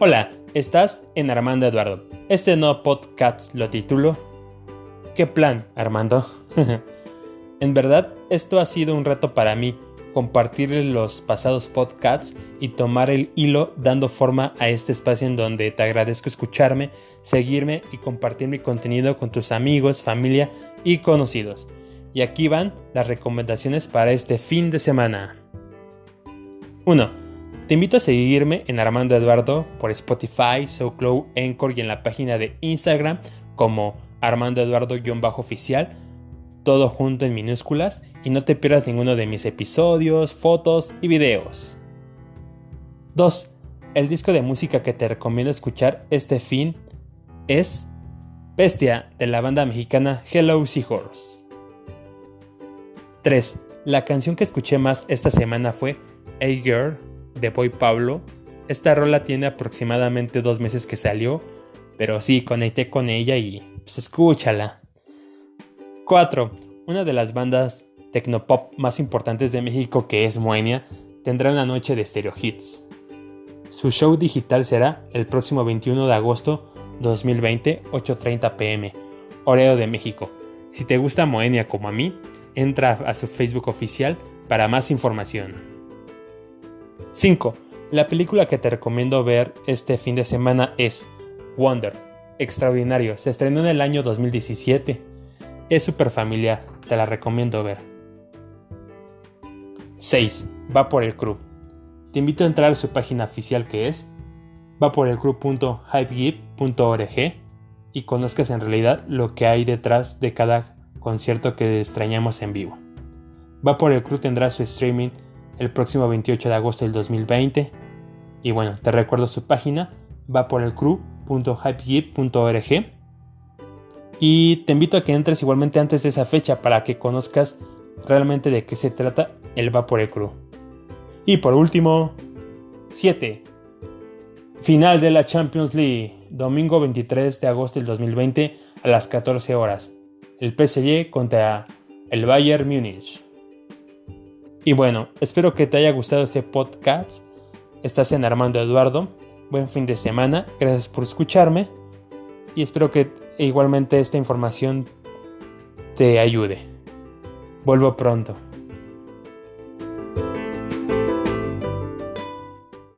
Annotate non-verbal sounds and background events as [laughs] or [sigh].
Hola, estás en Armando Eduardo. Este nuevo podcast lo titulo ¿Qué plan, Armando? [laughs] en verdad, esto ha sido un reto para mí, compartir los pasados podcasts y tomar el hilo dando forma a este espacio en donde te agradezco escucharme, seguirme y compartir mi contenido con tus amigos, familia y conocidos. Y aquí van las recomendaciones para este fin de semana. 1 te invito a seguirme en Armando Eduardo por Spotify, SoundCloud, Encore y en la página de Instagram como Armando Eduardo-oficial, todo junto en minúsculas y no te pierdas ninguno de mis episodios, fotos y videos. 2. El disco de música que te recomiendo escuchar este fin es Bestia de la banda mexicana Hello Seahorse. 3. La canción que escuché más esta semana fue Hey Girl de Boy Pablo. Esta rola tiene aproximadamente dos meses que salió, pero sí, conecté con ella y pues escúchala. 4. Una de las bandas tecnopop más importantes de México que es Moenia tendrá una noche de stereo hits. Su show digital será el próximo 21 de agosto 2020, 8.30 pm, Oreo de México. Si te gusta Moenia como a mí, entra a su Facebook oficial para más información. 5. La película que te recomiendo ver este fin de semana es Wonder. Extraordinario. Se estrenó en el año 2017. Es súper familiar. Te la recomiendo ver. 6. Va por el crew. Te invito a entrar a su página oficial que es vaporelcrew.hypegip.org y conozcas en realidad lo que hay detrás de cada concierto que extrañamos en vivo. Va por el crew tendrá su streaming el próximo 28 de agosto del 2020. Y bueno, te recuerdo su página, va por el. Y te invito a que entres igualmente antes de esa fecha para que conozcas realmente de qué se trata el Va por el Crew. Y por último, 7. Final de la Champions League, domingo 23 de agosto del 2020 a las 14 horas. El PSG contra el Bayern Múnich. Y bueno, espero que te haya gustado este podcast. Estás en Armando Eduardo. Buen fin de semana. Gracias por escucharme. Y espero que igualmente esta información te ayude. Vuelvo pronto.